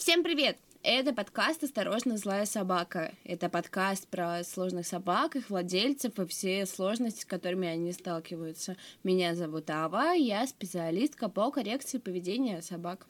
Всем привет! Это подкаст «Осторожно, злая собака». Это подкаст про сложных собак, их владельцев и все сложности, с которыми они сталкиваются. Меня зовут Ава, я специалистка по коррекции поведения собак.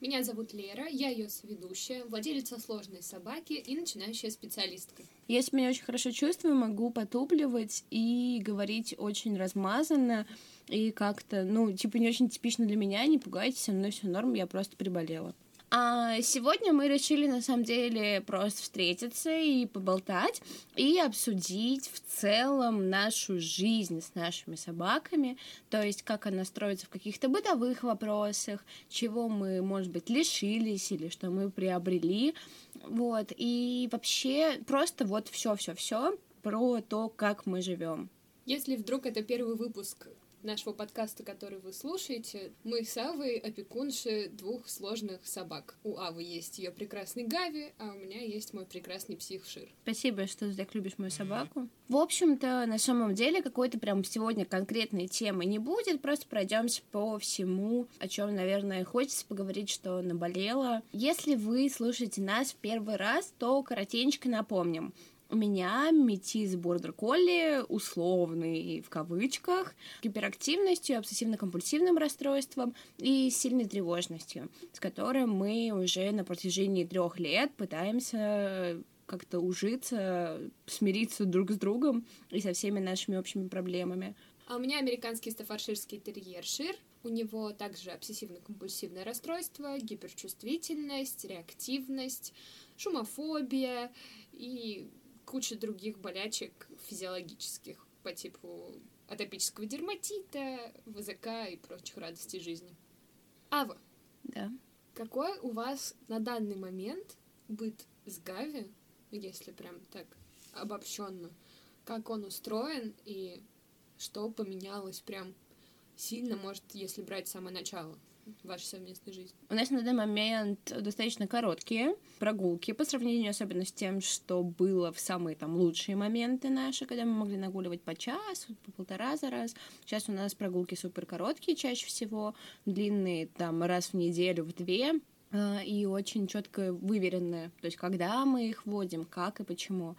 Меня зовут Лера, я ее соведущая, владелица сложной собаки и начинающая специалистка. Я себя очень хорошо чувствую, могу потупливать и говорить очень размазанно, и как-то, ну, типа не очень типично для меня, не пугайтесь, со мной все норм, я просто приболела. А сегодня мы решили на самом деле просто встретиться и поболтать и обсудить в целом нашу жизнь с нашими собаками, то есть как она строится в каких-то бытовых вопросах, чего мы, может быть, лишились или что мы приобрели, вот, и вообще просто вот все-все-все про то, как мы живем. Если вдруг это первый выпуск нашего подкаста, который вы слушаете, мы с Авой опекунши двух сложных собак. У Авы есть ее прекрасный Гави, а у меня есть мой прекрасный псих Шир. Спасибо, что ты так любишь мою собаку. В общем-то, на самом деле, какой-то прям сегодня конкретной темы не будет, просто пройдемся по всему, о чем, наверное, хочется поговорить, что наболело. Если вы слушаете нас в первый раз, то коротенько напомним. У меня метис бордер колли условный в кавычках, гиперактивностью, обсессивно-компульсивным расстройством и сильной тревожностью, с которым мы уже на протяжении трех лет пытаемся как-то ужиться, смириться друг с другом и со всеми нашими общими проблемами. А у меня американский стафарширский терьер Шир. У него также обсессивно-компульсивное расстройство, гиперчувствительность, реактивность, шумофобия и куча других болячек физиологических по типу атопического дерматита, ВЗК и прочих радостей жизни. Ава. Да. Какой у вас на данный момент быт с Гави, если прям так обобщенно, как он устроен и что поменялось прям сильно, может, если брать самое начало? Вашей совместной жизни? У нас на данный момент достаточно короткие прогулки по сравнению особенно с тем, что было в самые там лучшие моменты наши, когда мы могли нагуливать по часу, по полтора за раз. Сейчас у нас прогулки супер короткие чаще всего, длинные там раз в неделю, в две э, и очень четко выверенные. То есть, когда мы их вводим, как и почему.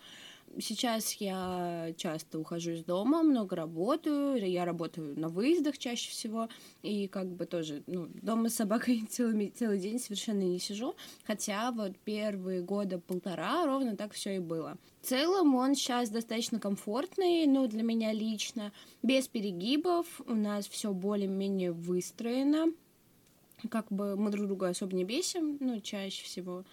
Сейчас я часто ухожу из дома, много работаю, я работаю на выездах чаще всего, и как бы тоже, ну, дома с собакой целый, целый день совершенно не сижу, хотя вот первые года полтора ровно так все и было. В целом он сейчас достаточно комфортный, ну, для меня лично, без перегибов, у нас все более-менее выстроено, как бы мы друг друга особо не бесим, ну, чаще всего.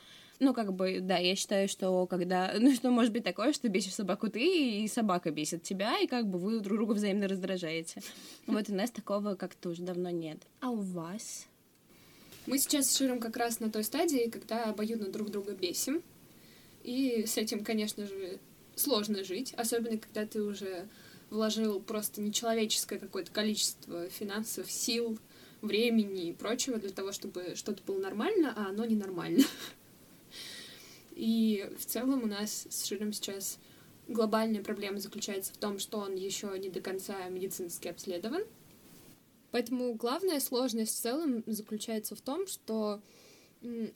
Ну, как бы, да, я считаю, что когда... Ну, что может быть такое, что бесишь собаку ты, и собака бесит тебя, и как бы вы друг друга взаимно раздражаете. Вот у нас такого как-то уже давно нет. А у вас? Мы сейчас с Широм как раз на той стадии, когда обоюдно друг друга бесим. И с этим, конечно же, сложно жить, особенно когда ты уже вложил просто нечеловеческое какое-то количество финансов, сил, времени и прочего для того, чтобы что-то было нормально, а оно ненормально. И в целом у нас с Широм сейчас глобальная проблема заключается в том, что он еще не до конца медицински обследован. Поэтому главная сложность в целом заключается в том, что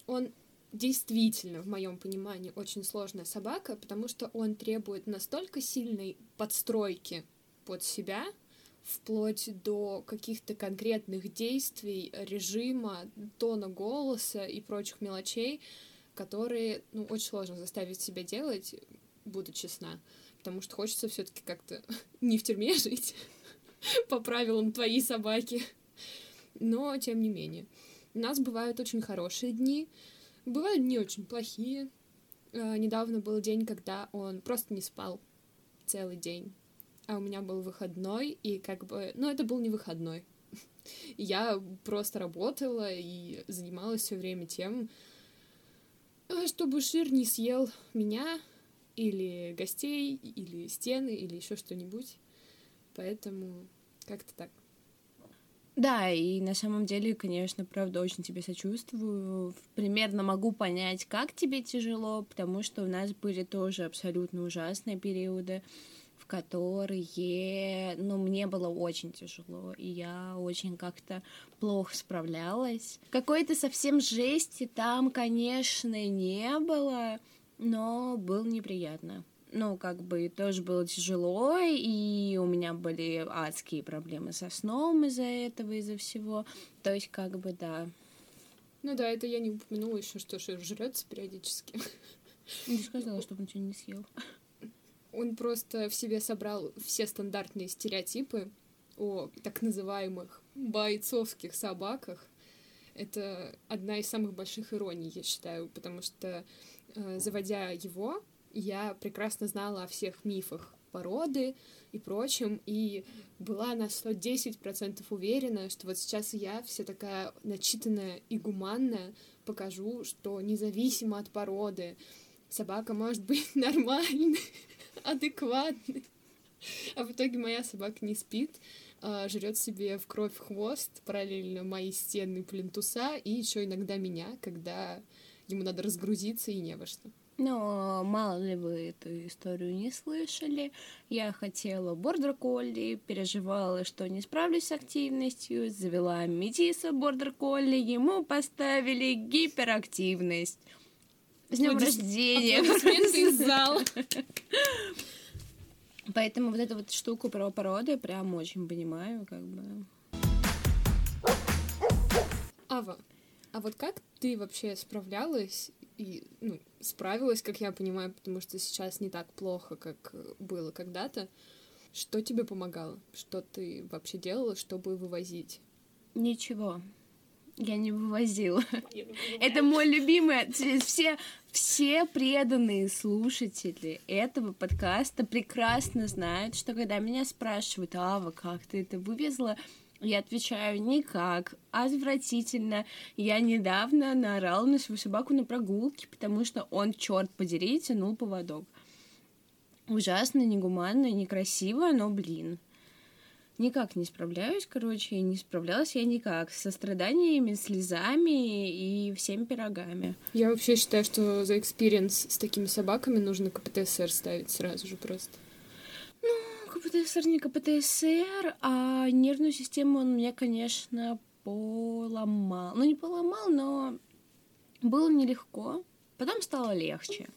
он действительно, в моем понимании, очень сложная собака, потому что он требует настолько сильной подстройки под себя, вплоть до каких-то конкретных действий, режима, тона голоса и прочих мелочей, которые, ну, очень сложно заставить себя делать, буду честна, потому что хочется все таки как-то не в тюрьме жить по правилам твоей собаки. Но, тем не менее. У нас бывают очень хорошие дни, бывают не очень плохие. А, недавно был день, когда он просто не спал целый день. А у меня был выходной, и как бы... Ну, это был не выходной. Я просто работала и занималась все время тем, чтобы Шир не съел меня или гостей, или стены, или еще что-нибудь. Поэтому как-то так. Да, и на самом деле, конечно, правда, очень тебе сочувствую. Примерно могу понять, как тебе тяжело, потому что у нас были тоже абсолютно ужасные периоды которые, ну, мне было очень тяжело, и я очень как-то плохо справлялась. Какой-то совсем жести там, конечно, не было, но было неприятно. Ну, как бы тоже было тяжело, и у меня были адские проблемы со сном из-за этого, из-за всего. То есть, как бы, да. Ну да, это я не упомянула еще, что жрется периодически. Не сказала, чтобы ничего не съел. Он просто в себе собрал все стандартные стереотипы о так называемых бойцовских собаках. Это одна из самых больших ироний, я считаю, потому что, э, заводя его, я прекрасно знала о всех мифах породы и прочем, и была на 110% уверена, что вот сейчас я вся такая начитанная и гуманная покажу, что независимо от породы собака может быть нормальной, адекватной. А в итоге моя собака не спит, а жрет себе в кровь хвост, параллельно мои стены плинтуса, и еще иногда меня, когда ему надо разгрузиться и не во что. Но мало ли вы эту историю не слышали. Я хотела бордер колли, переживала, что не справлюсь с активностью, завела метиса бордер колли, ему поставили гиперактивность. С днем рождения! из зала. Поэтому вот эту вот штуку про породы прям очень понимаю, как бы. Ава, а вот как ты вообще справлялась и ну, справилась, как я понимаю, потому что сейчас не так плохо, как было когда-то. Что тебе помогало? Что ты вообще делала, чтобы вывозить? Ничего. Я не вывозила. Это мой любимый. Все, все преданные слушатели этого подкаста прекрасно знают, что когда меня спрашивают, Ава, как ты это вывезла, я отвечаю, никак, отвратительно. Я недавно наорала на свою собаку на прогулке, потому что он, черт подери, тянул поводок. Ужасно, негуманно, некрасиво, но, блин, никак не справляюсь, короче, не справлялась я никак. Со страданиями, слезами и всеми пирогами. Я вообще считаю, что за experience с такими собаками нужно КПТСР ставить сразу же просто. КПТСР не КПТСР, а нервную систему он мне, конечно, поломал. Ну, не поломал, но было нелегко. Потом стало легче.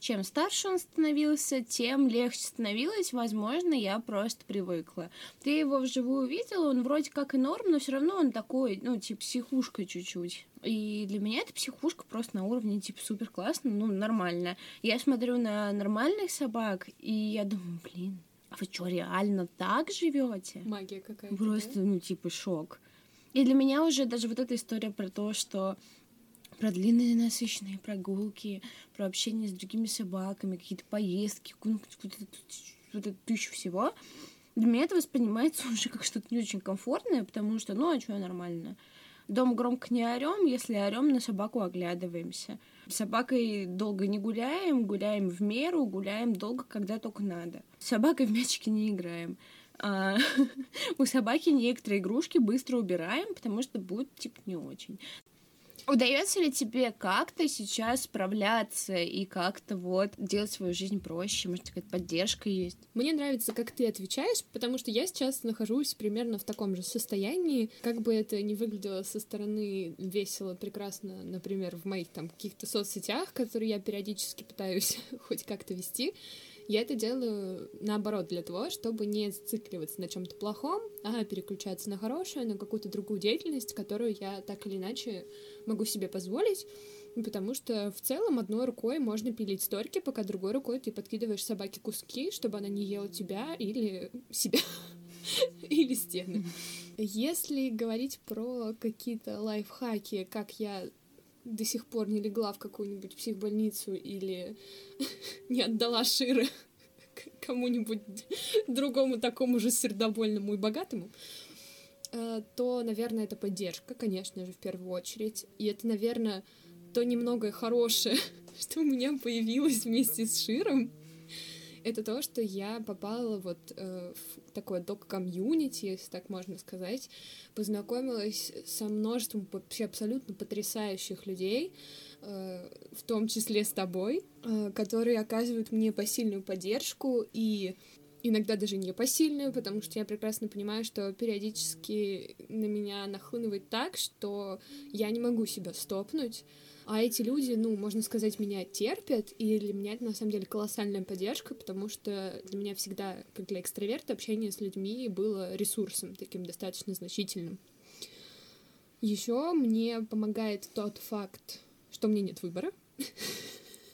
Чем старше он становился, тем легче становилось. Возможно, я просто привыкла. Ты его вживую видела, он вроде как и норм, но все равно он такой, ну, типа, психушка чуть-чуть. И для меня эта психушка просто на уровне, типа, супер классно, ну, нормально. Я смотрю на нормальных собак, и я думаю, блин, а вы что, реально так живете? Магия какая-то. Просто, да? ну, типа, шок. И для меня уже даже вот эта история про то, что про длинные насыщенные прогулки, про общение с другими собаками, какие-то поездки, это тысячу всего. Для меня это воспринимается уже как что-то не очень комфортное, потому что, ну, а что нормально? Дом громко не орем, если орем, на собаку оглядываемся. С собакой долго не гуляем, гуляем в меру, гуляем долго, когда только надо. С собакой в мячики не играем. А, у собаки некоторые игрушки быстро убираем, потому что будет типа не очень. Удается ли тебе как-то сейчас справляться и как-то вот делать свою жизнь проще? Может, какая-то поддержка есть? Мне нравится, как ты отвечаешь, потому что я сейчас нахожусь примерно в таком же состоянии. Как бы это ни выглядело со стороны весело, прекрасно, например, в моих там каких-то соцсетях, которые я периодически пытаюсь хоть как-то вести, я это делаю наоборот для того, чтобы не зацикливаться на чем-то плохом, а переключаться на хорошее, на какую-то другую деятельность, которую я так или иначе могу себе позволить. Потому что в целом одной рукой можно пилить сторки, пока другой рукой ты подкидываешь собаке куски, чтобы она не ела тебя или себя или стены. Если говорить про какие-то лайфхаки, как я до сих пор не легла в какую-нибудь психбольницу или не отдала Шира кому-нибудь другому такому же сердобольному и богатому, э, то, наверное, это поддержка, конечно же, в первую очередь. И это, наверное, то немногое хорошее, что у меня появилось вместе с Широм, это то, что я попала вот э, в такое док-комьюнити, если так можно сказать, познакомилась со множеством вообще абсолютно потрясающих людей, э, в том числе с тобой, э, которые оказывают мне посильную поддержку и иногда даже непосильную, потому что я прекрасно понимаю, что периодически на меня нахлынывает так, что я не могу себя стопнуть, а эти люди, ну, можно сказать, меня терпят, и для меня это на самом деле колоссальная поддержка, потому что для меня всегда, как для экстраверта, общение с людьми было ресурсом таким достаточно значительным. Еще мне помогает тот факт, что меня нет выбора.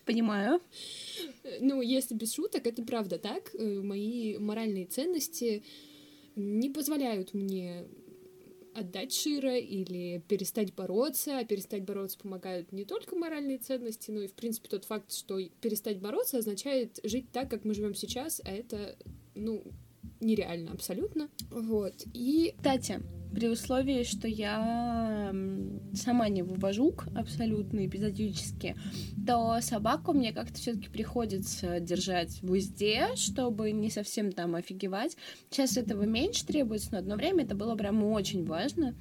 Понимаю. Ну, если без шуток, это правда так. Э, мои моральные ценности не позволяют мне отдать Шира или перестать бороться. А перестать бороться помогают не только моральные ценности, но и, в принципе, тот факт, что перестать бороться означает жить так, как мы живем сейчас, а это, ну, нереально абсолютно. Вот. И... Кстати, при условии, что я сама не вывожу абсолютно эпизодически, то собаку мне как-то все-таки приходится держать в узде, чтобы не совсем там офигевать. Сейчас этого меньше требуется, но одно время это было прям очень важно.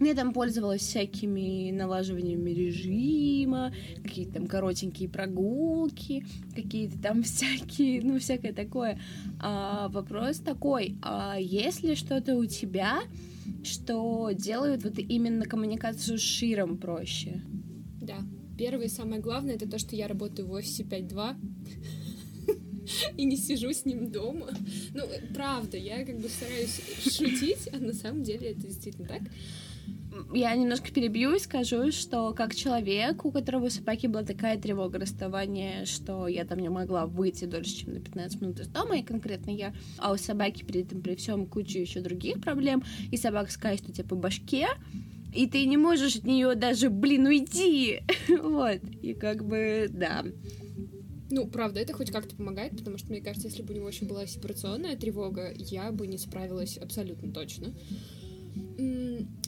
Я там пользовалась всякими налаживаниями режима, какие-то там коротенькие прогулки, какие-то там всякие, ну, всякое такое. А вопрос такой, а если что-то у тебя, что делают вот именно коммуникацию с Широм проще. Да. Первое и самое главное это то, что я работаю в офисе 5.2 и не сижу с ним дома. Ну, правда, я как бы стараюсь шутить, а на самом деле это действительно так я немножко перебью и скажу, что как человек, у которого у собаки была такая тревога расставания, что я там не могла выйти дольше, чем на 15 минут из дома, и конкретно я, а у собаки при этом при всем куча еще других проблем, и собака скажет у тебя по башке, и ты не можешь от нее даже, блин, уйти. вот. И как бы, да. Ну, правда, это хоть как-то помогает, потому что, мне кажется, если бы у него еще была сепарационная тревога, я бы не справилась абсолютно точно.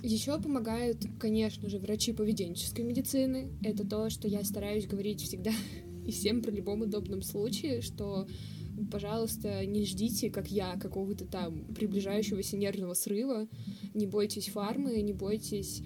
Еще помогают, конечно же, врачи поведенческой медицины. Это то, что я стараюсь говорить всегда и всем при любом удобном случае, что пожалуйста, не ждите, как я, какого-то там приближающегося нервного срыва. Не бойтесь фармы, не бойтесь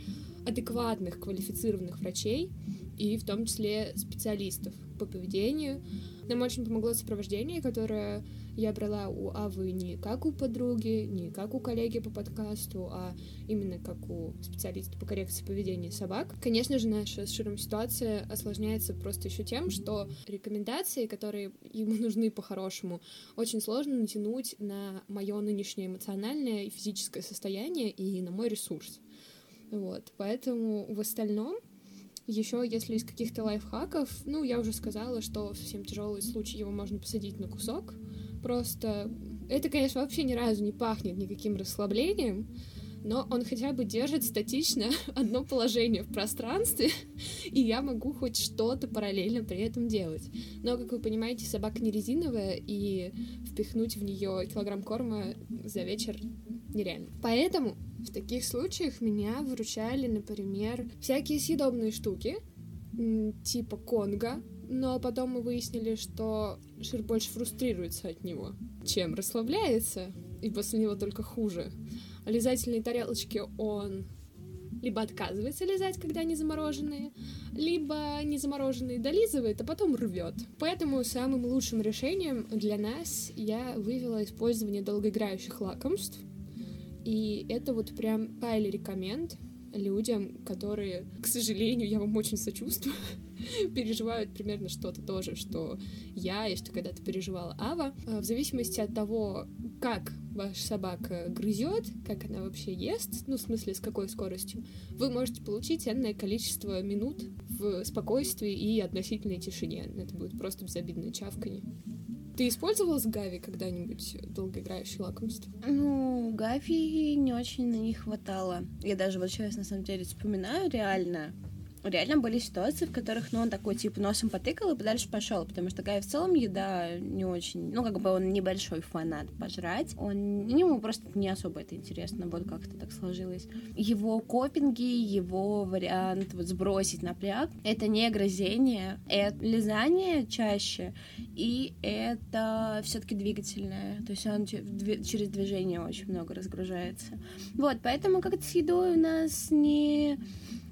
адекватных, квалифицированных врачей и в том числе специалистов по поведению. Нам очень помогло сопровождение, которое я брала у Авы не как у подруги, не как у коллеги по подкасту, а именно как у специалиста по коррекции поведения собак. Конечно же, наша с Широм ситуация осложняется просто еще тем, что рекомендации, которые ему нужны по-хорошему, очень сложно натянуть на мое нынешнее эмоциональное и физическое состояние и на мой ресурс. Вот, поэтому в остальном еще, если из каких-то лайфхаков, ну, я уже сказала, что в совсем тяжелый случай его можно посадить на кусок, Просто это, конечно, вообще ни разу не пахнет никаким расслаблением, но он хотя бы держит статично одно положение в пространстве, и я могу хоть что-то параллельно при этом делать. Но, как вы понимаете, собака не резиновая, и впихнуть в нее килограмм корма за вечер нереально. Поэтому в таких случаях меня выручали, например, всякие съедобные штуки, типа конга, но потом мы выяснили, что Шир больше фрустрируется от него, чем расслабляется, и после него только хуже. А лизательные тарелочки он либо отказывается лизать, когда они замороженные, либо не замороженные долизывает, а потом рвет. Поэтому самым лучшим решением для нас я вывела использование долгоиграющих лакомств. И это вот прям highly рекоменд людям, которые, к сожалению, я вам очень сочувствую, переживают примерно что-то тоже, что я и что когда-то переживала Ава. А, в зависимости от того, как ваша собака грызет, как она вообще ест, ну, в смысле, с какой скоростью, вы можете получить энное количество минут в спокойствии и относительной тишине. Это будет просто безобидное чавканье. Ты использовала с Гави когда-нибудь долгоиграющие лакомства? Ну, Гави не очень на них хватало. Я даже вот сейчас, на самом деле, вспоминаю реально, реально были ситуации, в которых, ну, он такой, типа, носом потыкал и подальше пошел, потому что Гай в целом еда не очень, ну, как бы он небольшой фанат пожрать, он, ему просто не особо это интересно, вот как это так сложилось. Его копинги, его вариант вот сбросить напряг, это не грозение, это лизание чаще, и это все-таки двигательное, то есть он через движение очень много разгружается. Вот, поэтому как-то с едой у нас не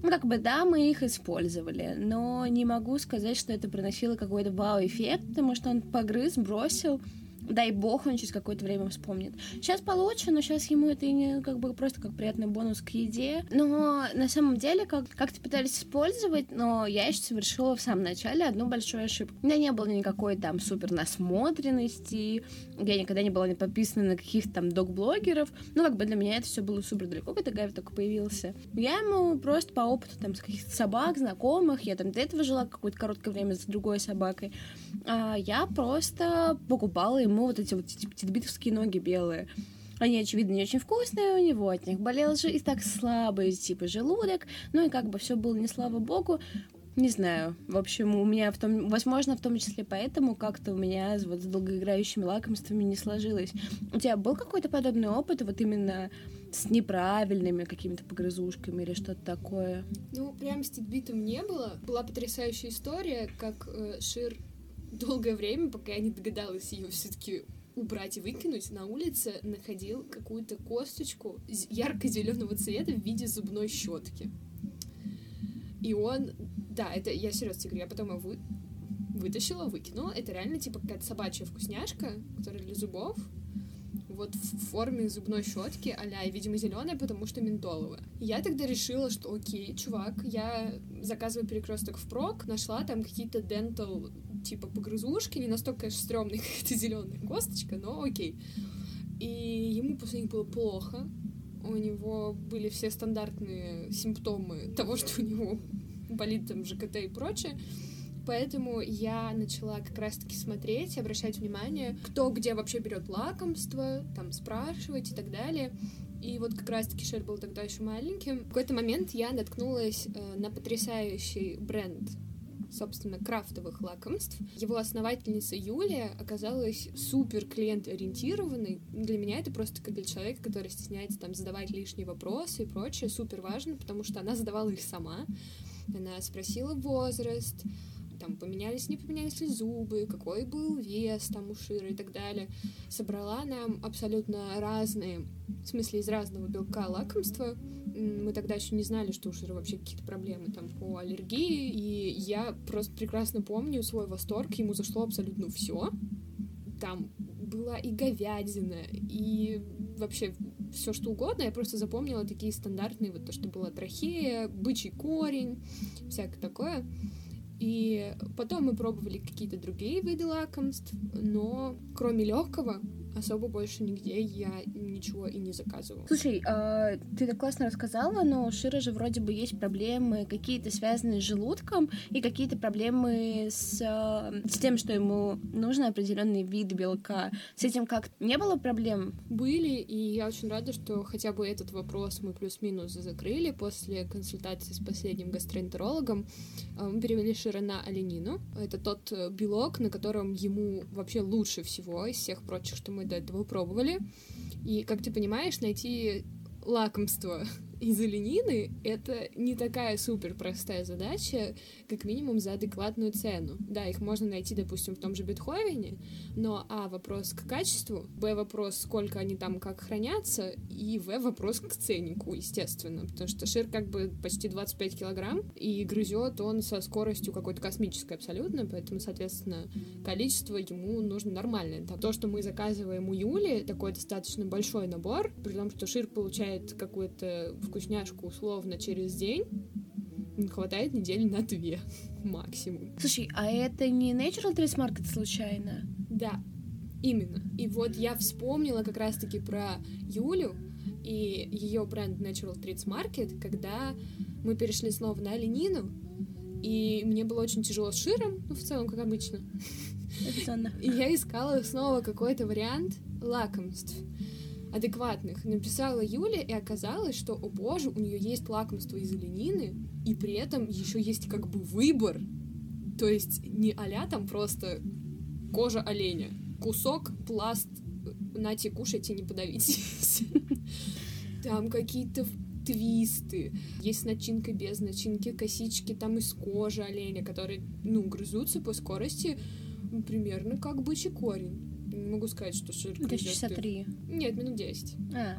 ну, как бы, да, мы их использовали, но не могу сказать, что это приносило какой-то вау-эффект, потому что он погрыз, бросил, дай бог, он через какое-то время вспомнит. Сейчас получше, но сейчас ему это не как бы просто как приятный бонус к еде. Но на самом деле как, как-то пытались использовать, но я еще совершила в самом начале одну большую ошибку. У меня не было никакой там супер насмотренности, я никогда не была не подписана на каких-то там док-блогеров. Ну, как бы для меня это все было супер далеко, когда Гави только появился. Я ему просто по опыту там с каких-то собак, знакомых, я там до этого жила какое-то короткое время с другой собакой, а я просто покупала ему вот эти вот титбитовские ноги белые. Они, очевидно, не очень вкусные, у него от них болел же и так слабый, типа, желудок. Ну и как бы все было не слава богу. Не знаю. В общем, у меня в том, возможно, в том числе поэтому как-то у меня вот с долгоиграющими лакомствами не сложилось. У тебя был какой-то подобный опыт, вот именно с неправильными какими-то погрызушками или что-то такое? Ну, прям с титбитом не было. Была потрясающая история, как э, Шир долгое время, пока я не догадалась ее все-таки убрать и выкинуть, на улице находил какую-то косточку ярко-зеленого цвета в виде зубной щетки. И он, да, это я серьезно говорю, я потом его вы, вытащила, выкинула. Это реально типа какая-то собачья вкусняшка, которая для зубов. Вот в форме зубной щетки, а и, видимо, зеленая, потому что ментоловая. Я тогда решила, что окей, чувак, я заказываю перекресток в прок, нашла там какие-то дентал типа погрызушки, не настолько, конечно, стрёмная какая-то зеленая косточка, но окей. И ему после них было плохо. У него были все стандартные симптомы того, что у него болит там ЖКТ и прочее. Поэтому я начала как раз-таки смотреть, обращать внимание, кто где вообще берет лакомство, там спрашивать и так далее. И вот как раз-таки Шер был тогда еще маленьким. В какой-то момент я наткнулась э, на потрясающий бренд собственно, крафтовых лакомств. Его основательница Юлия оказалась супер клиент-ориентированной. Для меня это просто как для человека, который стесняется там задавать лишние вопросы и прочее, супер важно, потому что она задавала их сама. Она спросила возраст, там поменялись, не поменялись ли зубы, какой был вес там у Шира и так далее. Собрала нам абсолютно разные, в смысле из разного белка лакомства. Мы тогда еще не знали, что у Шира вообще какие-то проблемы там по аллергии, и я просто прекрасно помню свой восторг, ему зашло абсолютно все. Там была и говядина, и вообще все что угодно. Я просто запомнила такие стандартные, вот то, что была трахея, бычий корень, всякое такое. И потом мы пробовали какие-то другие виды лакомств, но кроме легкого особо больше нигде я ничего и не заказывала. Слушай, э, ты так классно рассказала, но у Шира же вроде бы есть проблемы какие-то связанные с желудком и какие-то проблемы с, э, с тем, что ему нужно определенный вид белка. С этим как не было проблем? Были, и я очень рада, что хотя бы этот вопрос мы плюс-минус закрыли после консультации с последним гастроэнтерологом. Э, мы перевели Шира на оленину. Это тот э, белок, на котором ему вообще лучше всего из всех прочих, что мы мы до этого пробовали. И, как ты понимаешь, найти лакомство из оленины — это не такая супер простая задача, как минимум за адекватную цену. Да, их можно найти, допустим, в том же Бетховене, но а, вопрос к качеству, б, вопрос, сколько они там как хранятся, и в, вопрос к ценнику, естественно, потому что шир как бы почти 25 килограмм, и грызет он со скоростью какой-то космической абсолютно, поэтому, соответственно, количество ему нужно нормальное. То, что мы заказываем у Юли, такой достаточно большой набор, при том, что шир получает какую-то вкусняшку условно через день, хватает недели на две максимум. Слушай, а это не Natural Trace Market случайно? Да, именно. И вот я вспомнила как раз-таки про Юлю и ее бренд Natural Treats Market, когда мы перешли снова на оленину, и мне было очень тяжело с широм, ну, в целом, как обычно. И я искала снова какой-то вариант лакомств адекватных. Написала Юля, и оказалось, что, о боже, у нее есть лакомство из оленины, и при этом еще есть как бы выбор. То есть не а там просто кожа оленя, кусок, пласт, нате, кушайте, не подавитесь. Там какие-то твисты, есть начинка без начинки, косички там из кожи оленя, которые, ну, грызутся по скорости примерно как бычий корень. Не могу сказать, что шир Это часа три. Нет, минут десять. А.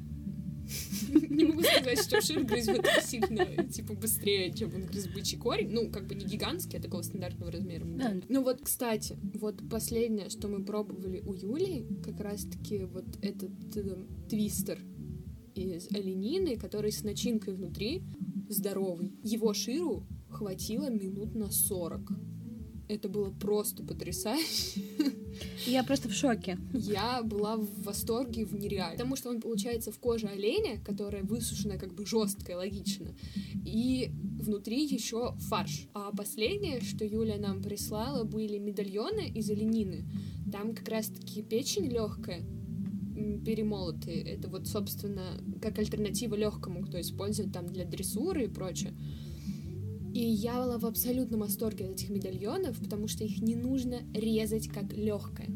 Не могу сказать, что Шир грызет сильно, типа, быстрее, чем он грыз бычий корень. Ну, как бы не гигантский, а такого стандартного размера. Ну вот, кстати, вот последнее, что мы пробовали у Юли, как раз-таки вот этот э, твистер из оленины, который с начинкой внутри, здоровый. Его Ширу хватило минут на 40. Это было просто потрясающе. Я просто в шоке. Я была в восторге в нереально. Потому что он получается в коже оленя, которая высушена как бы жесткая, логично. И внутри еще фарш. А последнее, что Юля нам прислала, были медальоны из оленины. Там как раз-таки печень легкая, перемолотые. Это вот, собственно, как альтернатива легкому, кто использует там для дрессуры и прочее. И я была в абсолютном восторге от этих медальонов, потому что их не нужно резать как легкое.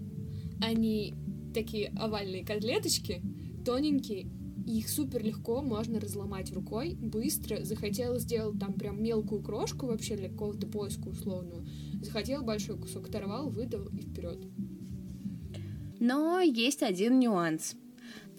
Они такие овальные котлеточки, тоненькие, и их супер легко можно разломать рукой, быстро. Захотела сделать там прям мелкую крошку вообще для какого-то поиска условного. Захотел большой кусок, оторвал, выдал и вперед. Но есть один нюанс.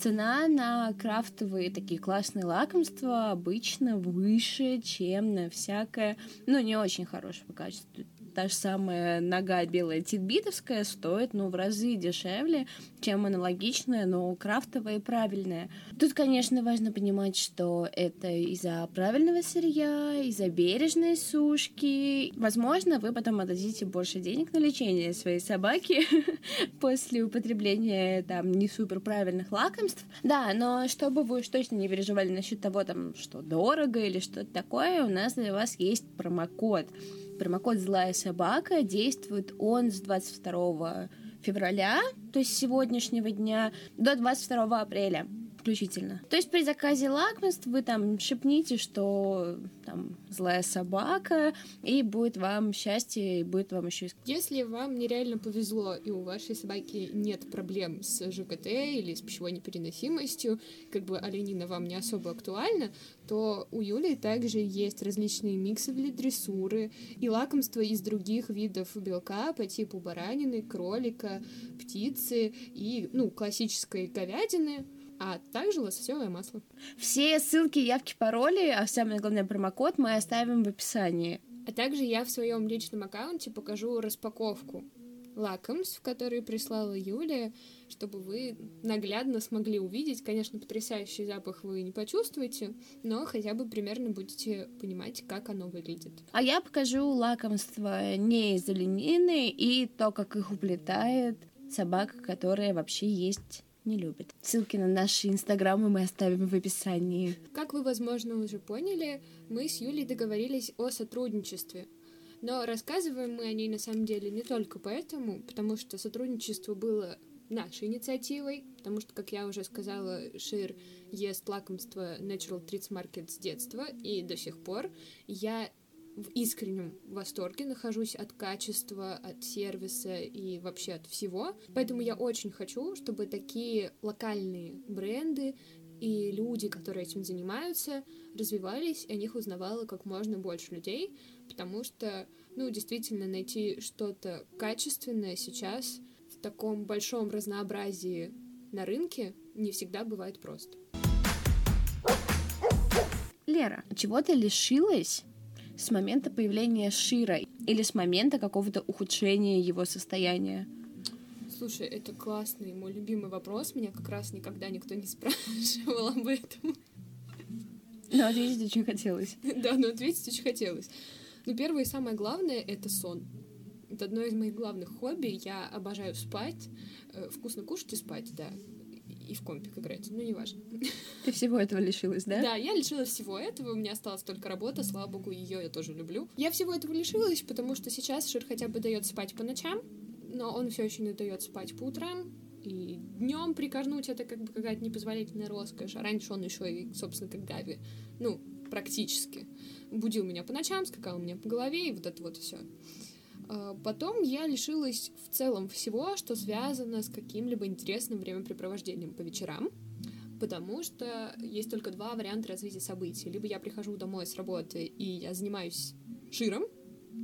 Цена на крафтовые такие классные лакомства обычно выше, чем на всякое, ну, не очень хорошего качества та же самая нога белая титбитовская стоит, ну, в разы дешевле, чем аналогичная, но крафтовая и правильная. Тут, конечно, важно понимать, что это из-за правильного сырья, из-за бережной сушки. Возможно, вы потом отдадите больше денег на лечение своей собаки после употребления там не супер правильных лакомств. Да, но чтобы вы уж точно не переживали насчет того, там, что дорого или что-то такое, у нас для вас есть промокод промокод «Злая собака». Действует он с 22 февраля, то есть сегодняшнего дня, до 22 апреля включительно. То есть при заказе лакомств вы там шепните, что там злая собака, и будет вам счастье, и будет вам еще... Если вам нереально повезло, и у вашей собаки нет проблем с ЖКТ или с пищевой непереносимостью, как бы оленина вам не особо актуальна, то у Юли также есть различные миксы для дрессуры и лакомства из других видов белка по типу баранины, кролика, птицы и, ну, классической говядины, а также лососевое масло. Все ссылки, явки, пароли, а самое главное промокод мы оставим в описании. А также я в своем личном аккаунте покажу распаковку лакомств, которые прислала Юлия, чтобы вы наглядно смогли увидеть. Конечно, потрясающий запах вы не почувствуете, но хотя бы примерно будете понимать, как оно выглядит. А я покажу лакомства не из оленины и то, как их уплетает собака, которая вообще есть не любит. Ссылки на наши инстаграмы мы оставим в описании. Как вы, возможно, уже поняли, мы с Юлей договорились о сотрудничестве. Но рассказываем мы о ней на самом деле не только поэтому, потому что сотрудничество было нашей инициативой, потому что, как я уже сказала, Шир ест лакомство Natural Treats Market с детства, и до сих пор я в искреннем восторге нахожусь от качества, от сервиса и вообще от всего. Поэтому я очень хочу, чтобы такие локальные бренды и люди, которые этим занимаются, развивались, и о них узнавало как можно больше людей, потому что, ну, действительно, найти что-то качественное сейчас в таком большом разнообразии на рынке не всегда бывает просто. Лера, чего ты лишилась с момента появления Шира или с момента какого-то ухудшения его состояния? Слушай, это классный, мой любимый вопрос. Меня как раз никогда никто не спрашивал об этом. Но ответить очень хотелось. Да, но ответить очень хотелось. Ну, первое и самое главное — это сон. Это одно из моих главных хобби. Я обожаю спать, э, вкусно кушать и спать, да и в компик играть, ну, неважно. Ты всего этого лишилась, да? Да, я лишилась всего этого, у меня осталась только работа, слава богу, ее я тоже люблю. Я всего этого лишилась, потому что сейчас Шир хотя бы дает спать по ночам, но он все еще не дает спать по утрам, и днем прикорнуть это как бы какая-то непозволительная роскошь. А раньше он еще и, собственно, как Гави, ну, практически. Будил меня по ночам, скакал меня по голове, и вот это вот все. А, потом я лишилась в целом всего, что связано с каким-либо интересным времяпрепровождением по вечерам, потому что есть только два варианта развития событий. Либо я прихожу домой с работы, и я занимаюсь широм,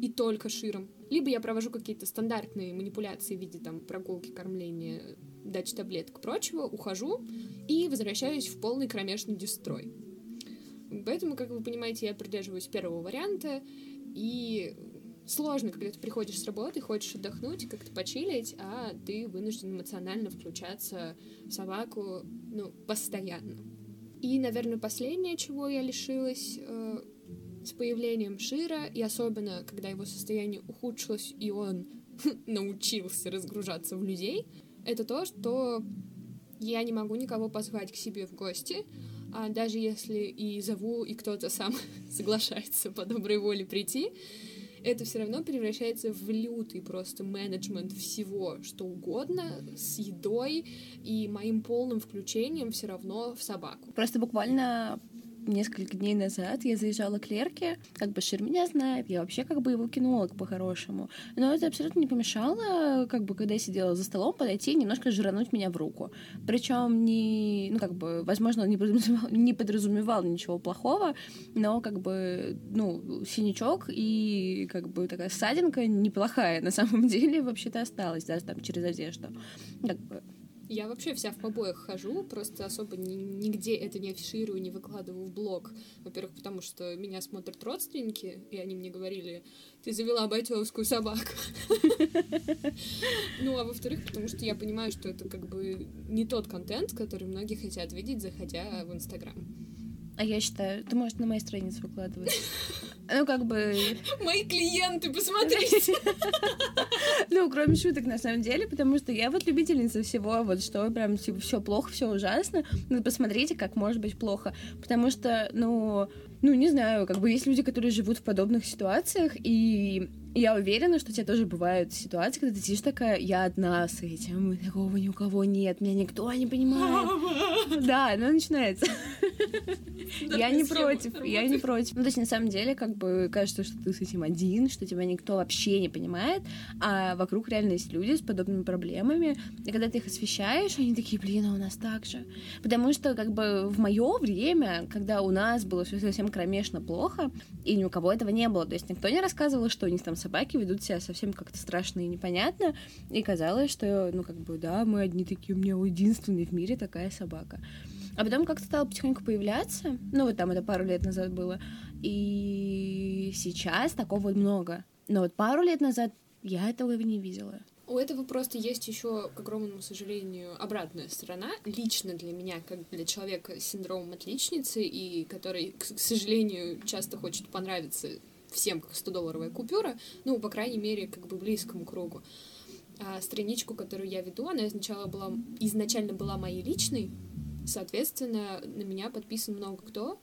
и только широм. Либо я провожу какие-то стандартные манипуляции в виде там прогулки, кормления, дачи таблеток, прочего, ухожу и возвращаюсь в полный кромешный дестрой. Поэтому, как вы понимаете, я придерживаюсь первого варианта, и сложно, когда ты приходишь с работы, хочешь отдохнуть, как-то почилить, а ты вынужден эмоционально включаться в собаку, ну, постоянно. И, наверное, последнее, чего я лишилась э, с появлением Шира, и особенно, когда его состояние ухудшилось, и он научился разгружаться в людей, это то, что я не могу никого позвать к себе в гости, а даже если и зову, и кто-то сам соглашается по доброй воле прийти, это все равно превращается в лютый просто менеджмент всего, что угодно, с едой и моим полным включением все равно в собаку. Просто буквально несколько дней назад я заезжала к Лерке, как бы Шир меня знает, я вообще как бы его кинолог по-хорошему. Но это абсолютно не помешало, как бы, когда я сидела за столом, подойти и немножко жрануть меня в руку. Причем не, ну, как бы, возможно, он не подразумевал, не подразумевал ничего плохого, но, как бы, ну, синячок и, как бы, такая ссадинка неплохая на самом деле вообще-то осталась, даже там через одежду. Как бы, я вообще вся в побоях хожу, просто особо ни, нигде это не афиширую, не выкладываю в блог. Во-первых, потому что меня смотрят родственники, и они мне говорили, ты завела бойцовскую собаку. Ну, а во-вторых, потому что я понимаю, что это как бы не тот контент, который многие хотят видеть, заходя в Инстаграм. А я считаю, ты можешь на моей странице выкладывать. Ну, как бы... Мои клиенты, посмотрите! Ну, кроме шуток, на самом деле, потому что я вот любительница всего, вот что прям, типа, все плохо, все ужасно. Ну, посмотрите, как может быть плохо. Потому что, ну, ну, не знаю, как бы есть люди, которые живут в подобных ситуациях, и я уверена, что у тебя тоже бывают ситуации, когда ты сидишь такая, я одна с этим, такого ни у кого нет, меня никто не понимает. Да, ну начинается. Я не против, я не против. Ну, то есть, на самом деле, как бы кажется, что ты с этим один, что тебя никто вообще не понимает, а вокруг реально есть люди с подобными проблемами, и когда ты их освещаешь, они такие, блин, а у нас так же. Потому что, как бы, в мое время, когда у нас было все совсем кромешно плохо, и ни у кого этого не было, то есть никто не рассказывал, что у них там собаки ведут себя совсем как-то страшно и непонятно, и казалось, что, ну, как бы, да, мы одни такие, у меня единственный в мире такая собака. А потом как-то стало потихоньку появляться, ну, вот там это пару лет назад было, и сейчас такого много. Но вот пару лет назад я этого не видела. У этого просто есть еще, к огромному сожалению, обратная сторона. Лично для меня, как для человека с синдромом отличницы, и который, к сожалению, часто хочет понравиться всем как 100-долларовая купюра, ну, по крайней мере, как бы близкому кругу. А страничку, которую я веду, она изначально была, изначально была моей личной, соответственно, на меня подписан много кто,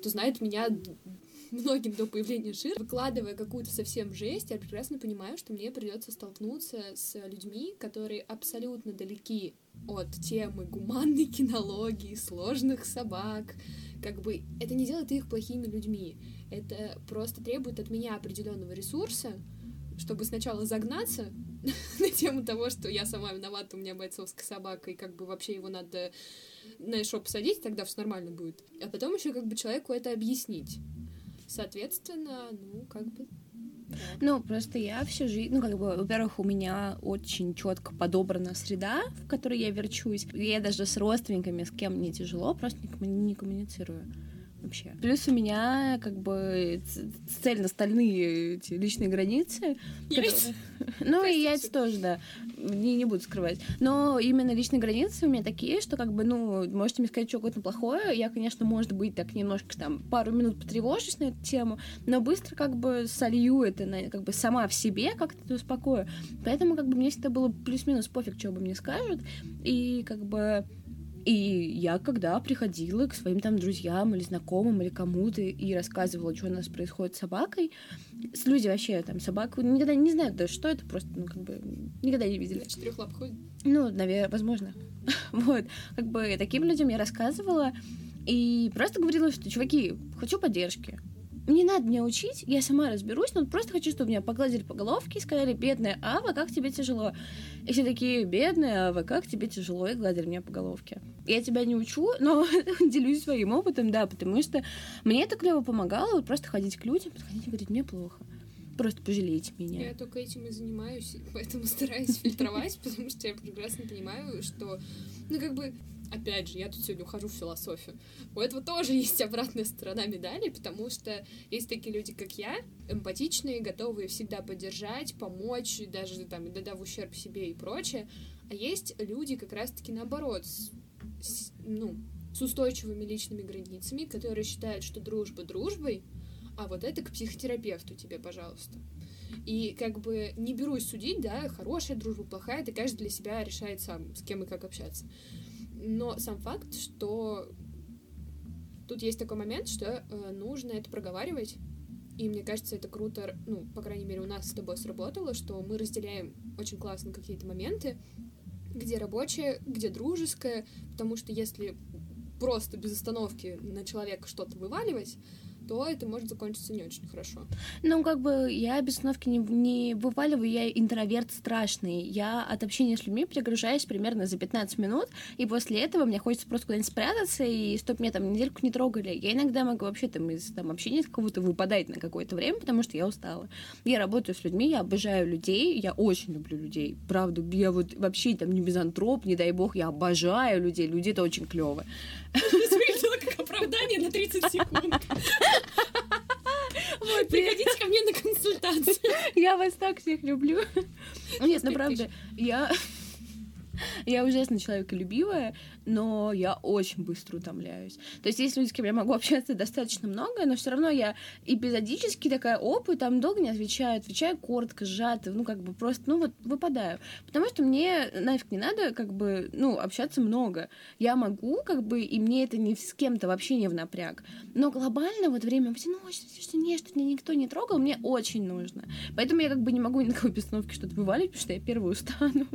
кто знает меня многим до появления Шир. Выкладывая какую-то совсем жесть, я прекрасно понимаю, что мне придется столкнуться с людьми, которые абсолютно далеки от темы гуманной кинологии, сложных собак. Как бы это не делает их плохими людьми. Это просто требует от меня определенного ресурса, чтобы сначала загнаться на тему того, что я сама виновата, у меня бойцовская собака, и как бы вообще его надо на эшоп посадить, тогда все нормально будет. А потом еще как бы человеку это объяснить. Соответственно, ну, как бы ну, просто я всю жизнь, ну, как бы, во-первых, у меня очень четко подобрана среда, в которой я верчусь. Я даже с родственниками, с кем мне тяжело, просто не коммуницирую вообще. Плюс у меня как бы цельно стальные эти личные границы. Яйца? Ну и яйца тоже, да. Не, не буду скрывать. Но именно личные границы у меня такие, что как бы, ну, можете мне сказать что угодно плохое. Я, конечно, может быть, так немножко там пару минут потревожусь на эту тему, но быстро как бы солью это на, как бы сама в себе, как-то успокою. Поэтому как бы мне всегда было плюс-минус пофиг, что бы мне скажут. И как бы и я, когда приходила к своим там друзьям или знакомым или кому-то и рассказывала, что у нас происходит с собакой, с люди вообще там собаку никогда не знают даже, что это, просто, ну, как бы, никогда не видели. Четырех лап ходит? Ну, наверное, возможно. вот, как бы таким людям я рассказывала и просто говорила, что, чуваки, хочу поддержки, не надо меня учить, я сама разберусь, но просто хочу, чтобы меня погладили по головке и сказали, бедная Ава, как тебе тяжело. И все такие, бедная Ава, как тебе тяжело, и гладили меня по головке. Я тебя не учу, но делюсь своим опытом, да, потому что мне это клево помогало, вот просто ходить к людям, подходить и говорить, мне плохо. Просто пожалейте меня. Я только этим и занимаюсь, поэтому стараюсь фильтровать, потому что я прекрасно понимаю, что, ну, как бы, опять же, я тут сегодня ухожу в философию. У этого тоже есть обратная сторона медали, потому что есть такие люди, как я, эмпатичные, готовые всегда поддержать, помочь, даже там, иногда в ущерб себе и прочее. А есть люди как раз-таки наоборот, с, с, ну, с устойчивыми личными границами, которые считают, что дружба дружбой, а вот это к психотерапевту тебе, пожалуйста. И как бы не берусь судить, да, хорошая дружба, плохая, это каждый для себя решает сам, с кем и как общаться. Но сам факт, что тут есть такой момент, что э, нужно это проговаривать, и мне кажется, это круто, ну, по крайней мере, у нас с тобой сработало, что мы разделяем очень классно какие-то моменты, где рабочее, где дружеское, потому что если просто без остановки на человека что-то вываливать, то это может закончиться не очень хорошо. Ну, как бы я без остановки не, не вываливаю, я интроверт страшный. Я от общения с людьми перегружаюсь примерно за 15 минут, и после этого мне хочется просто куда-нибудь спрятаться, и чтоб меня там недельку не трогали. Я иногда могу вообще там из там, общения с кого-то выпадать на какое-то время, потому что я устала. Я работаю с людьми, я обожаю людей, я очень люблю людей. Правда, я вот вообще там не мизантроп, не дай бог, я обожаю людей. Люди это очень клево. Оправдание на 30 секунд. Вот, приходите ко мне на консультацию. Я вас так всех люблю. Нет, ну правда, я... Я ужасно человеколюбивая, но я очень быстро утомляюсь. То есть есть люди, с кем я могу общаться достаточно много, но все равно я эпизодически такая, опыт, там долго не отвечаю, отвечаю коротко, сжато, ну, как бы просто, ну, вот выпадаю. Потому что мне нафиг не надо, как бы, ну, общаться много. Я могу, как бы, и мне это ни с кем-то вообще не в напряг. Но глобально вот время в одиночестве, что нет, что меня никто не трогал, мне очень нужно. Поэтому я как бы не могу ни на какой постановке что-то вывалить, потому что я первую устану.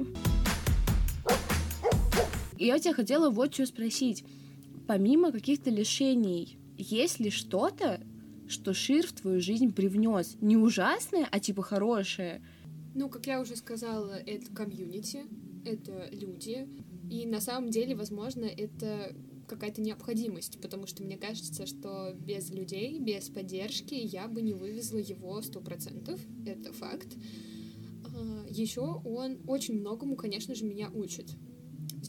И я тебя хотела вот что спросить. Помимо каких-то лишений, есть ли что-то, что Шир в твою жизнь привнес? Не ужасное, а типа хорошее? Ну, как я уже сказала, это комьюнити, это люди. И на самом деле, возможно, это какая-то необходимость, потому что мне кажется, что без людей, без поддержки я бы не вывезла его сто процентов. Это факт. А, Еще он очень многому, конечно же, меня учит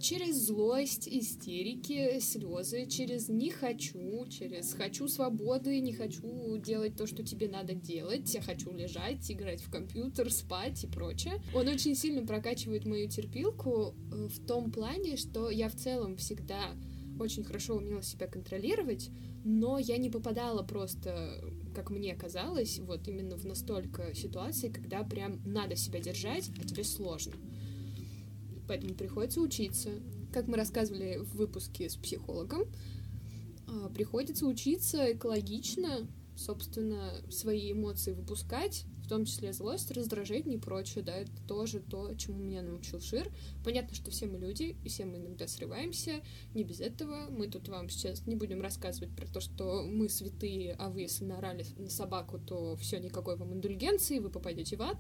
через злость, истерики, слезы, через не хочу, через хочу свободы, не хочу делать то, что тебе надо делать, я хочу лежать, играть в компьютер, спать и прочее. Он очень сильно прокачивает мою терпилку э, в том плане, что я в целом всегда очень хорошо умела себя контролировать, но я не попадала просто, как мне казалось, вот именно в настолько ситуации, когда прям надо себя держать, а тебе сложно поэтому приходится учиться. Как мы рассказывали в выпуске с психологом, а, приходится учиться экологично, собственно, свои эмоции выпускать, том числе злость, раздражение и прочее, да, это тоже то, чему меня научил Шир. Понятно, что все мы люди, и все мы иногда срываемся, не без этого. Мы тут вам сейчас не будем рассказывать про то, что мы святые, а вы, если наорали на собаку, то все никакой вам индульгенции, вы попадете в ад.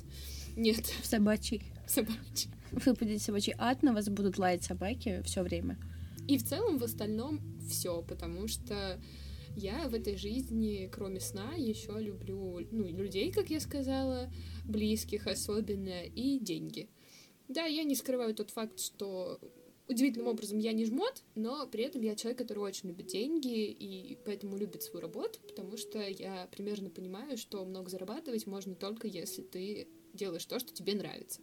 Нет. В собачий. В собачий. Вы будете собачий ад, на вас будут лаять собаки все время. И в целом в остальном все, потому что я в этой жизни, кроме сна, еще люблю ну, людей, как я сказала, близких особенно, и деньги. Да, я не скрываю тот факт, что удивительным образом я не жмот, но при этом я человек, который очень любит деньги и поэтому любит свою работу, потому что я примерно понимаю, что много зарабатывать можно только если ты делаешь то, что тебе нравится.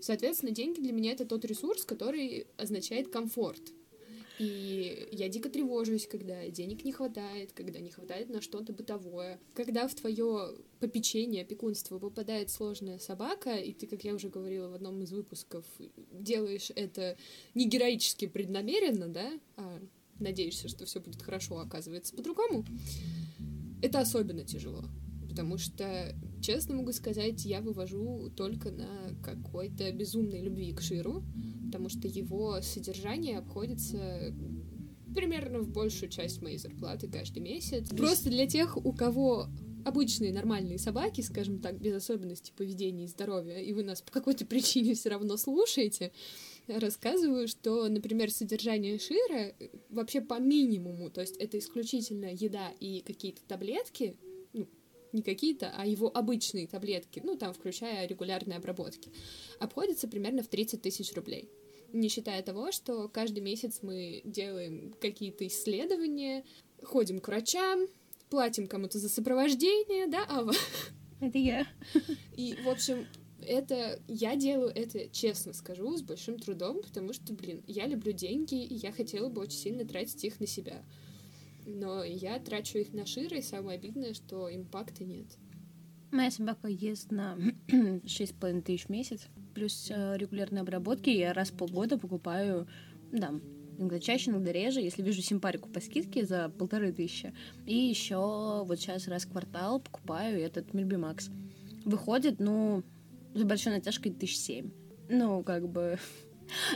Соответственно, деньги для меня это тот ресурс, который означает комфорт. И я дико тревожусь, когда денег не хватает, когда не хватает на что-то бытовое. Когда в твое попечение, опекунство попадает сложная собака, и ты, как я уже говорила в одном из выпусков, делаешь это не героически преднамеренно, да, а надеешься, что все будет хорошо, а оказывается по-другому, это особенно тяжело потому что, честно могу сказать, я вывожу только на какой-то безумной любви к Ширу, потому что его содержание обходится примерно в большую часть моей зарплаты каждый месяц. Просто для тех, у кого обычные нормальные собаки, скажем так, без особенностей поведения и здоровья, и вы нас по какой-то причине все равно слушаете, рассказываю, что, например, содержание Шира вообще по минимуму, то есть это исключительно еда и какие-то таблетки, не какие-то, а его обычные таблетки, ну, там, включая регулярные обработки, обходится примерно в 30 тысяч рублей. Не считая того, что каждый месяц мы делаем какие-то исследования, ходим к врачам, платим кому-то за сопровождение, да, Ава? Это я. И, в общем, это я делаю это, честно скажу, с большим трудом, потому что, блин, я люблю деньги, и я хотела бы очень сильно тратить их на себя. Но я трачу их на Шира, и самое обидное, что импакта нет. Моя собака ест на 6,5 тысяч в месяц, плюс э, регулярные обработки. Я раз в полгода покупаю, да, иногда чаще, иногда реже, если вижу симпарику по скидке за полторы тысячи. И еще вот сейчас раз в квартал покупаю этот Мильбимакс. Выходит, ну, с большой натяжкой тысяч семь. Ну, как бы...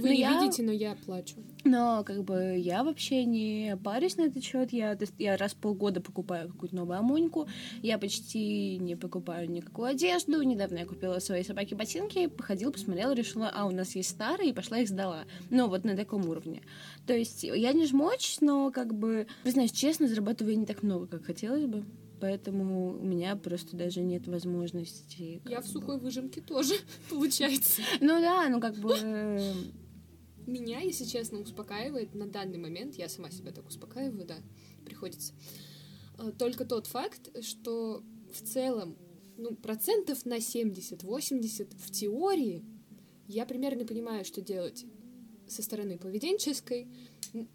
Вы но не я... видите, но я плачу. Но как бы я вообще не парюсь на этот счет. Я, я раз в полгода покупаю какую-то новую амуньку. Я почти не покупаю никакую одежду. Недавно я купила своей собаке ботинки, походила, посмотрела, решила, а, у нас есть старые, и пошла их сдала. Ну, вот на таком уровне. То есть я не жмочь, но как бы, признаюсь честно, зарабатываю не так много, как хотелось бы поэтому у меня просто даже нет возможности. Я в сухой выжимке тоже, получается. Ну да, ну как бы... Э, меня, если честно, успокаивает на данный момент, я сама себя так успокаиваю, да, приходится, э, только тот факт, что в целом, ну, процентов на 70-80 в теории я примерно понимаю, что делать со стороны поведенческой,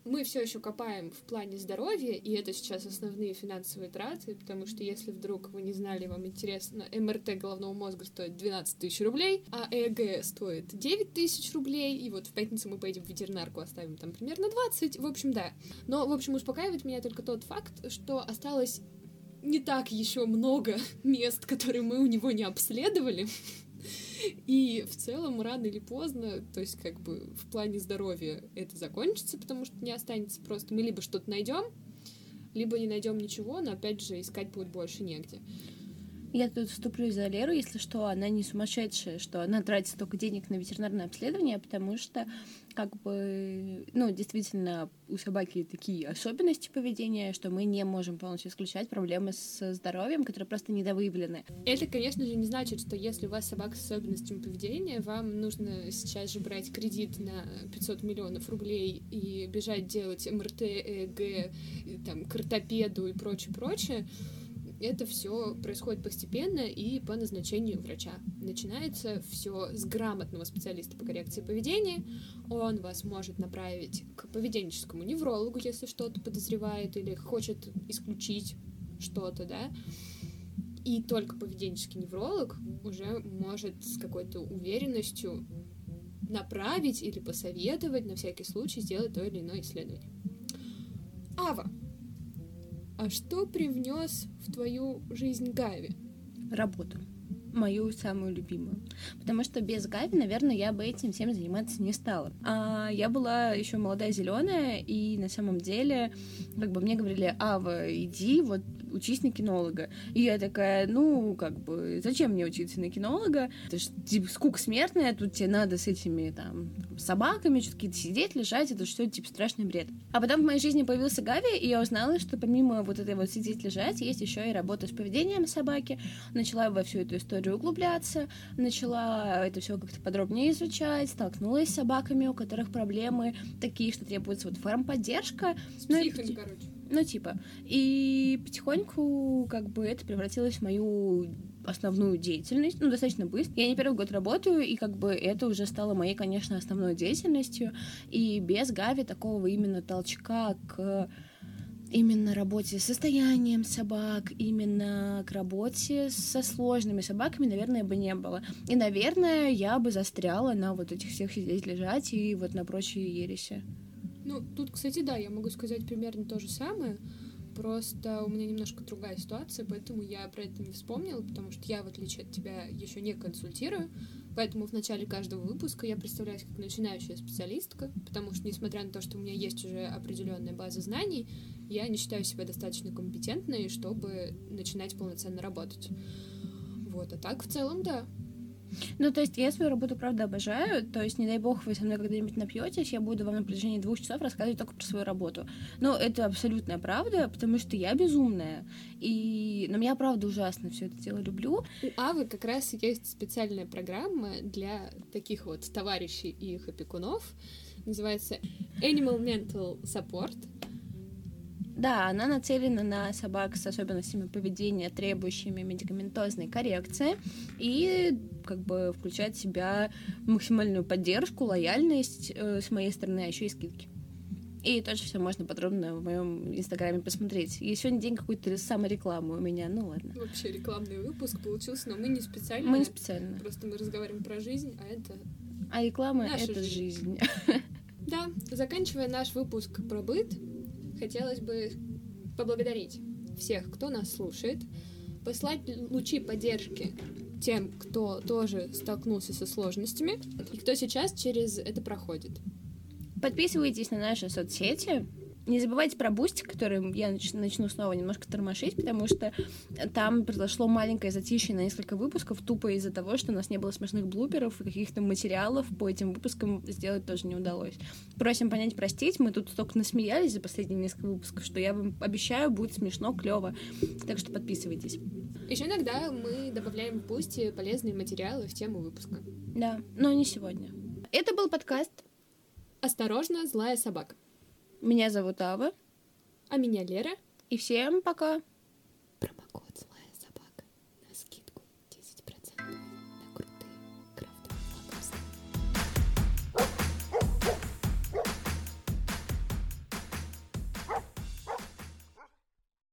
мы все еще копаем в плане здоровья, и это сейчас основные финансовые траты, потому что если вдруг вы не знали, вам интересно, МРТ головного мозга стоит 12 тысяч рублей, а ЭГ стоит 9 тысяч рублей, и вот в пятницу мы поедем в ветеринарку, оставим там примерно 20, в общем, да. Но, в общем, успокаивает меня только тот факт, что осталось не так еще много мест, которые мы у него не обследовали, и в целом, рано или поздно, то есть как бы в плане здоровья это закончится, потому что не останется просто. Мы либо что-то найдем, либо не найдем ничего, но опять же искать будет больше негде. Я тут вступлю за Леру, если что, она не сумасшедшая, что она тратит столько денег на ветеринарное обследование, потому что, как бы, ну, действительно, у собаки такие особенности поведения, что мы не можем полностью исключать проблемы с здоровьем, которые просто недовыявлены. Это, конечно же, не значит, что если у вас собака с особенностями поведения, вам нужно сейчас же брать кредит на 500 миллионов рублей и бежать делать МРТ, ЭГ, там, к ортопеду и прочее-прочее это все происходит постепенно и по назначению врача. Начинается все с грамотного специалиста по коррекции поведения. Он вас может направить к поведенческому неврологу, если что-то подозревает или хочет исключить что-то, да. И только поведенческий невролог уже может с какой-то уверенностью направить или посоветовать на всякий случай сделать то или иное исследование. Ава, а что привнес в твою жизнь Гави? Работу. Мою самую любимую. Потому что без Гави, наверное, я бы этим всем заниматься не стала. А я была еще молодая зеленая, и на самом деле, как бы мне говорили, Ава, иди, вот учись на кинолога. И я такая, ну, как бы, зачем мне учиться на кинолога? Это же, типа, скука смертная, тут тебе надо с этими, там, собаками что-то сидеть, лежать, это что, типа, страшный бред. А потом в моей жизни появился Гави, и я узнала, что помимо вот этой вот сидеть, лежать, есть еще и работа с поведением собаки. Начала во всю эту историю углубляться, начала это все как-то подробнее изучать, столкнулась с собаками, у которых проблемы такие, что требуется вот фармподдержка. С психами, ну, короче. Ну, типа. И потихоньку как бы это превратилось в мою основную деятельность, ну, достаточно быстро. Я не первый год работаю, и как бы это уже стало моей, конечно, основной деятельностью. И без Гави такого именно толчка к именно работе с состоянием собак, именно к работе со сложными собаками, наверное, бы не было. И, наверное, я бы застряла на вот этих всех сидеть, лежать и вот на прочие ереси. Ну, тут, кстати, да, я могу сказать примерно то же самое. Просто у меня немножко другая ситуация, поэтому я про это не вспомнила, потому что я, в отличие от тебя, еще не консультирую. Поэтому в начале каждого выпуска я представляюсь как начинающая специалистка, потому что, несмотря на то, что у меня есть уже определенная база знаний, я не считаю себя достаточно компетентной, чтобы начинать полноценно работать. Вот, а так в целом, да. Ну, то есть я свою работу, правда, обожаю. То есть, не дай бог, вы со мной когда-нибудь напьетесь, я буду вам на протяжении двух часов рассказывать только про свою работу. Но это абсолютная правда, потому что я безумная. И... Но я, правда, ужасно все это дело люблю. У Авы как раз есть специальная программа для таких вот товарищей и их опекунов. Называется Animal Mental Support. Да, она нацелена на собак с особенностями поведения, требующими медикаментозной коррекции, и как бы включает в себя максимальную поддержку, лояльность э, с моей стороны, а еще и скидки. И тоже все можно подробно в моем инстаграме посмотреть. И сегодня день какой-то саморекламы у меня, ну ладно. Вообще рекламный выпуск получился, но мы не специально. Мы не специально. Просто мы разговариваем про жизнь, а это... А реклама — это жизнь. жизнь. Да, заканчивая наш выпуск про быт, хотелось бы поблагодарить всех, кто нас слушает, послать лучи поддержки тем, кто тоже столкнулся со сложностями и кто сейчас через это проходит. Подписывайтесь на наши соцсети, не забывайте про Бустик, который я начну снова немножко тормошить, потому что там произошло маленькое затишье на несколько выпусков, тупо из-за того, что у нас не было смешных блуперов и каких-то материалов по этим выпускам сделать тоже не удалось. Просим понять, простить, мы тут столько насмеялись за последние несколько выпусков, что я вам обещаю, будет смешно, клево. Так что подписывайтесь. Еще иногда мы добавляем в Boosty полезные материалы в тему выпуска. Да, но не сегодня. Это был подкаст «Осторожно, злая собака». Меня зовут Ава. А меня Лера. И всем пока. Промокод